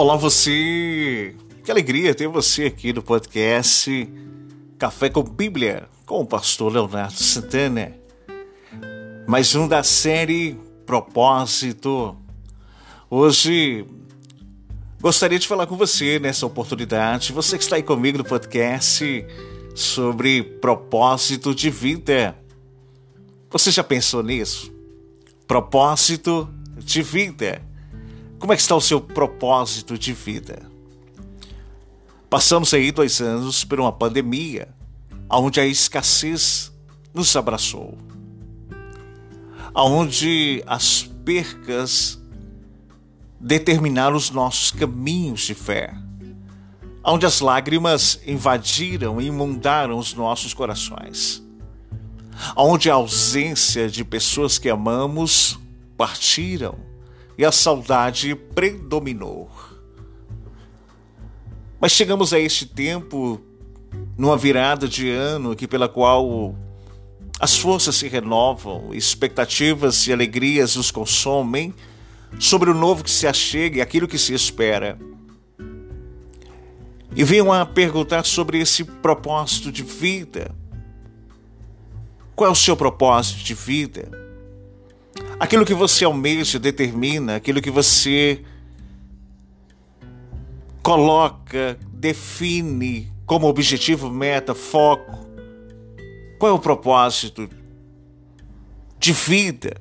Olá você! Que alegria ter você aqui no podcast Café com Bíblia com o pastor Leonardo Santana. Mais um da série Propósito. Hoje gostaria de falar com você nessa oportunidade, você que está aí comigo no podcast sobre propósito de vida. Você já pensou nisso? Propósito de vida. Como é que está o seu propósito de vida? Passamos aí dois anos por uma pandemia, onde a escassez nos abraçou, onde as percas determinaram os nossos caminhos de fé, onde as lágrimas invadiram e inundaram os nossos corações, onde a ausência de pessoas que amamos partiram e a saudade predominou. Mas chegamos a este tempo, numa virada de ano que pela qual as forças se renovam, expectativas e alegrias nos consomem sobre o novo que se achega e aquilo que se espera. E venham a perguntar sobre esse propósito de vida. Qual é o seu propósito de vida? Aquilo que você almeja determina, aquilo que você coloca, define como objetivo, meta, foco. Qual é o propósito de vida?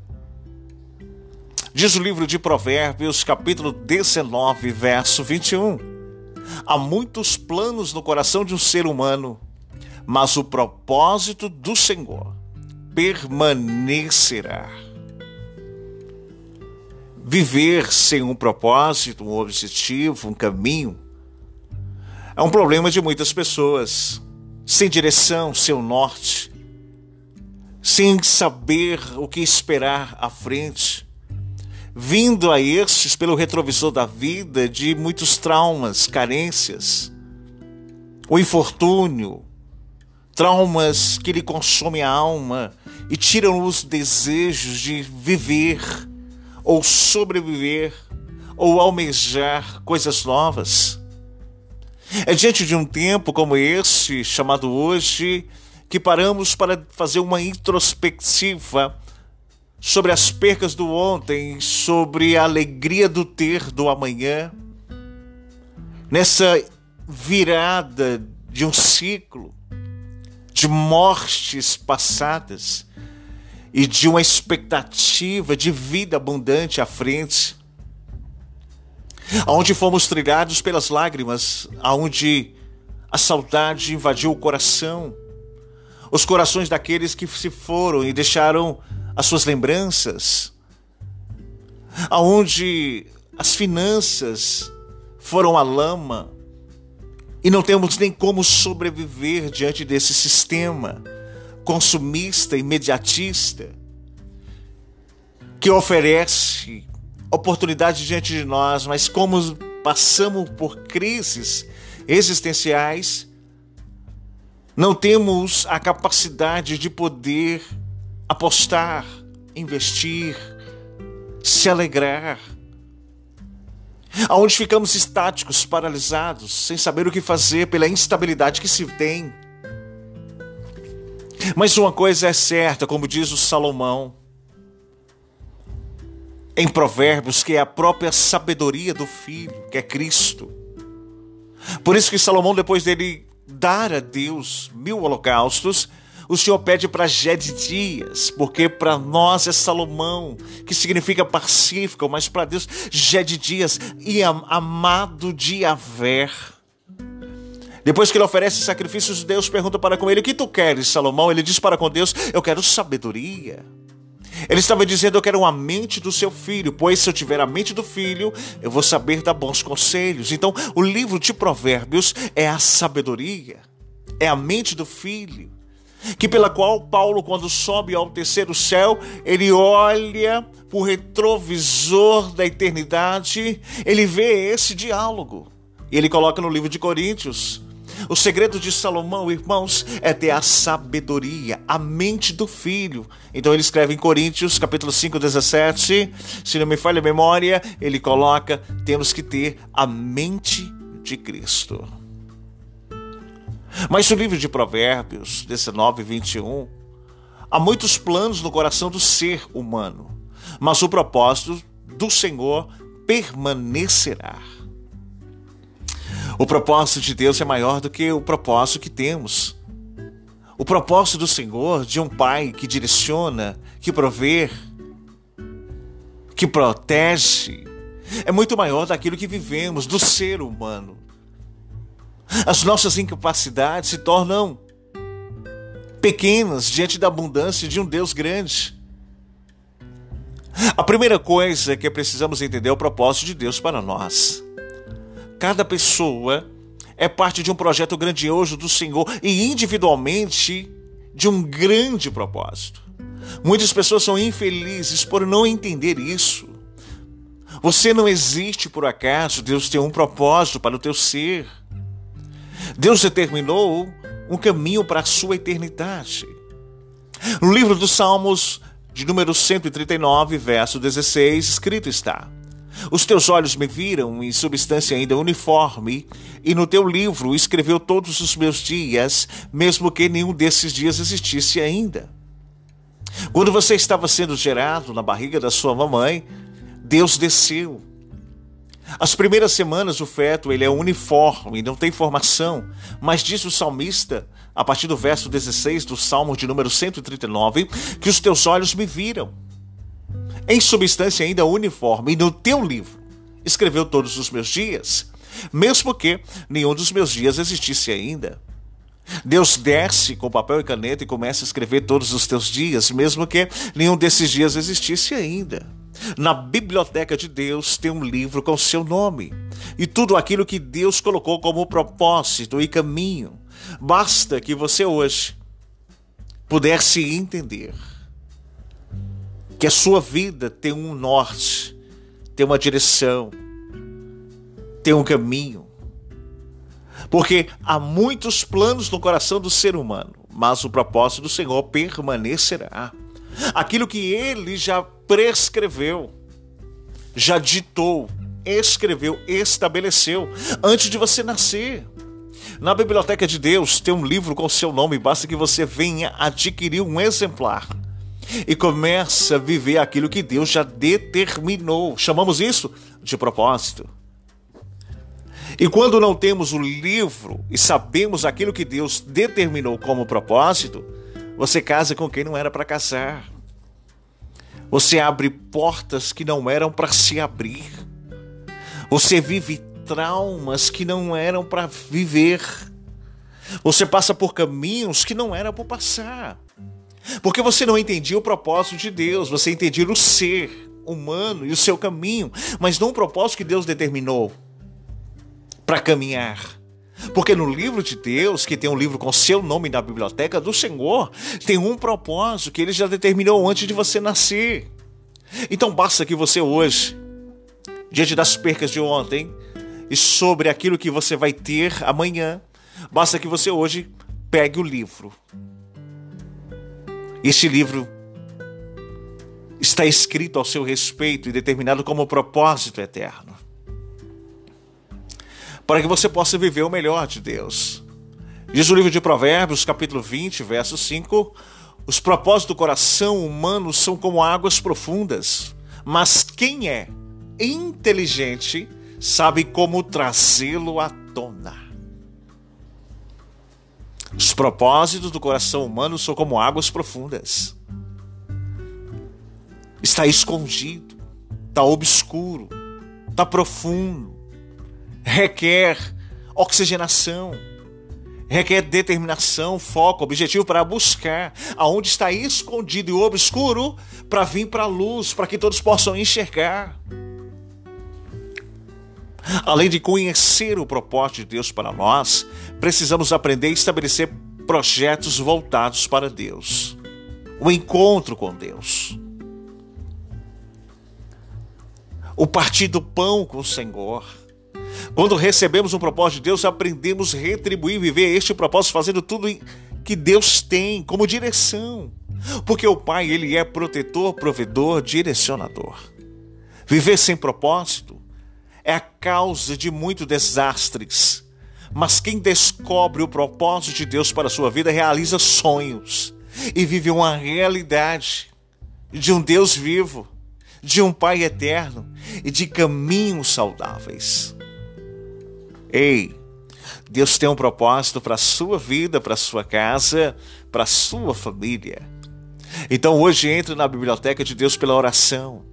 Diz o livro de Provérbios, capítulo 19, verso 21. Há muitos planos no coração de um ser humano, mas o propósito do Senhor permanecerá. Viver sem um propósito, um objetivo, um caminho, é um problema de muitas pessoas. Sem direção, sem norte, sem saber o que esperar à frente, vindo a estes pelo retrovisor da vida de muitos traumas, carências, o infortúnio, traumas que lhe consomem a alma e tiram os desejos de viver ou sobreviver, ou almejar coisas novas. É diante de um tempo como esse, chamado hoje, que paramos para fazer uma introspectiva sobre as percas do ontem, sobre a alegria do ter do amanhã. Nessa virada de um ciclo de mortes passadas, e de uma expectativa de vida abundante à frente, aonde fomos trilhados pelas lágrimas, aonde a saudade invadiu o coração, os corações daqueles que se foram e deixaram as suas lembranças, aonde as finanças foram a lama e não temos nem como sobreviver diante desse sistema consumista, imediatista, que oferece oportunidade diante de nós, mas como passamos por crises existenciais, não temos a capacidade de poder apostar, investir, se alegrar. Aonde ficamos estáticos, paralisados, sem saber o que fazer pela instabilidade que se tem mas uma coisa é certa, como diz o Salomão em Provérbios, que é a própria sabedoria do filho, que é Cristo. Por isso que Salomão, depois dele dar a Deus mil holocaustos, o Senhor pede para Gede Dias, porque para nós é Salomão, que significa pacífico, mas para Deus, Gede Dias, e amado de Aver. Depois que ele oferece sacrifícios, Deus pergunta para com ele: O que tu queres, Salomão? Ele diz para com Deus: Eu quero sabedoria. Ele estava dizendo: Eu quero a mente do seu filho, pois se eu tiver a mente do filho, eu vou saber dar bons conselhos. Então, o livro de Provérbios é a sabedoria, é a mente do filho, que pela qual Paulo, quando sobe ao terceiro céu, ele olha por retrovisor da eternidade, ele vê esse diálogo. E ele coloca no livro de Coríntios O segredo de Salomão, irmãos, é ter a sabedoria, a mente do filho. Então ele escreve em Coríntios, capítulo 5, 17, se não me falha a memória, ele coloca: temos que ter a mente de Cristo. Mas no livro de Provérbios 19, 21, há muitos planos no coração do ser humano, mas o propósito do Senhor permanecerá. O propósito de Deus é maior do que o propósito que temos. O propósito do Senhor, de um Pai que direciona, que provê, que protege, é muito maior daquilo que vivemos, do ser humano. As nossas incapacidades se tornam pequenas diante da abundância de um Deus grande. A primeira coisa que precisamos entender é o propósito de Deus para nós. Cada pessoa é parte de um projeto grandioso do Senhor e individualmente de um grande propósito. Muitas pessoas são infelizes por não entender isso. Você não existe por acaso, Deus tem um propósito para o teu ser. Deus determinou um caminho para a sua eternidade. No livro dos Salmos, de número 139, verso 16, escrito está: os teus olhos me viram em substância ainda uniforme, e no teu livro escreveu todos os meus dias, mesmo que nenhum desses dias existisse ainda. Quando você estava sendo gerado na barriga da sua mamãe, Deus desceu. As primeiras semanas o feto ele é uniforme, não tem formação, mas diz o salmista, a partir do verso 16 do Salmo de número 139, que os teus olhos me viram em substância ainda uniforme, e no teu livro escreveu todos os meus dias, mesmo que nenhum dos meus dias existisse ainda. Deus desce com papel e caneta e começa a escrever todos os teus dias, mesmo que nenhum desses dias existisse ainda. Na biblioteca de Deus tem um livro com seu nome e tudo aquilo que Deus colocou como propósito e caminho. Basta que você hoje pudesse entender que a sua vida tem um norte, tem uma direção, tem um caminho. Porque há muitos planos no coração do ser humano, mas o propósito do Senhor permanecerá. Aquilo que ele já prescreveu, já ditou, escreveu, estabeleceu antes de você nascer. Na biblioteca de Deus tem um livro com seu nome, basta que você venha adquirir um exemplar e começa a viver aquilo que Deus já determinou. Chamamos isso de propósito. E quando não temos o livro e sabemos aquilo que Deus determinou como propósito, você casa com quem não era para casar. Você abre portas que não eram para se abrir. Você vive traumas que não eram para viver. Você passa por caminhos que não era para passar. Porque você não entendia o propósito de Deus, você entendia o ser humano e o seu caminho, mas não o propósito que Deus determinou para caminhar. Porque no livro de Deus, que tem um livro com seu nome na biblioteca do Senhor, tem um propósito que ele já determinou antes de você nascer. Então basta que você hoje, diante das percas de ontem e sobre aquilo que você vai ter amanhã, basta que você hoje pegue o livro este livro está escrito ao seu respeito e determinado como propósito eterno. Para que você possa viver o melhor de Deus. Diz o livro de Provérbios, capítulo 20, verso 5: Os propósitos do coração humano são como águas profundas, mas quem é inteligente sabe como trazê-lo à tona. Os propósitos do coração humano são como águas profundas. Está escondido, está obscuro, está profundo, requer oxigenação, requer determinação, foco, objetivo para buscar aonde está escondido e obscuro para vir para a luz, para que todos possam enxergar. Além de conhecer o propósito de Deus para nós, precisamos aprender a estabelecer projetos voltados para Deus. O encontro com Deus. O partir do pão com o Senhor. Quando recebemos um propósito de Deus, aprendemos a retribuir e viver este propósito fazendo tudo que Deus tem como direção. Porque o Pai, ele é protetor, provedor, direcionador. Viver sem propósito é a causa de muitos desastres. Mas quem descobre o propósito de Deus para a sua vida realiza sonhos e vive uma realidade de um Deus vivo, de um Pai eterno e de caminhos saudáveis. Ei, Deus tem um propósito para a sua vida, para a sua casa, para a sua família. Então hoje entre na biblioteca de Deus pela oração.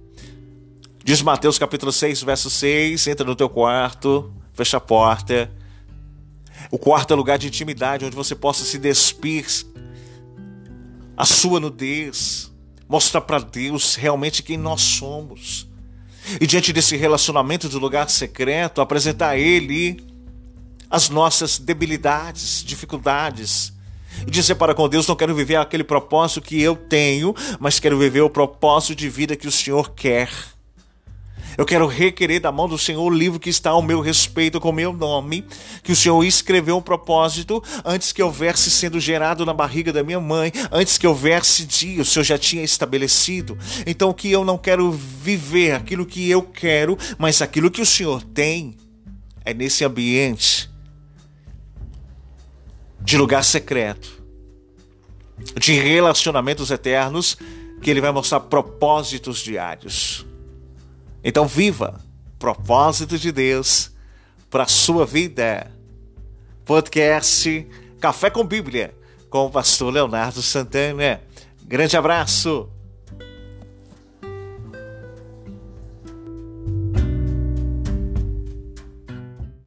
Diz Mateus capítulo 6, verso 6, entra no teu quarto, fecha a porta. O quarto é lugar de intimidade onde você possa se despir a sua nudez, mostrar para Deus realmente quem nós somos. E diante desse relacionamento do lugar secreto, apresentar a Ele as nossas debilidades, dificuldades, e dizer para com Deus: não quero viver aquele propósito que eu tenho, mas quero viver o propósito de vida que o Senhor quer. Eu quero requerer da mão do Senhor o livro que está ao meu respeito, com meu nome, que o Senhor escreveu um propósito antes que houvesse sendo gerado na barriga da minha mãe, antes que houvesse dia, o Senhor já tinha estabelecido. Então, que eu não quero viver aquilo que eu quero, mas aquilo que o Senhor tem. É nesse ambiente de lugar secreto, de relacionamentos eternos, que ele vai mostrar propósitos diários. Então, viva propósito de Deus para sua vida. Podcast Café com Bíblia, com o pastor Leonardo Santana. Grande abraço.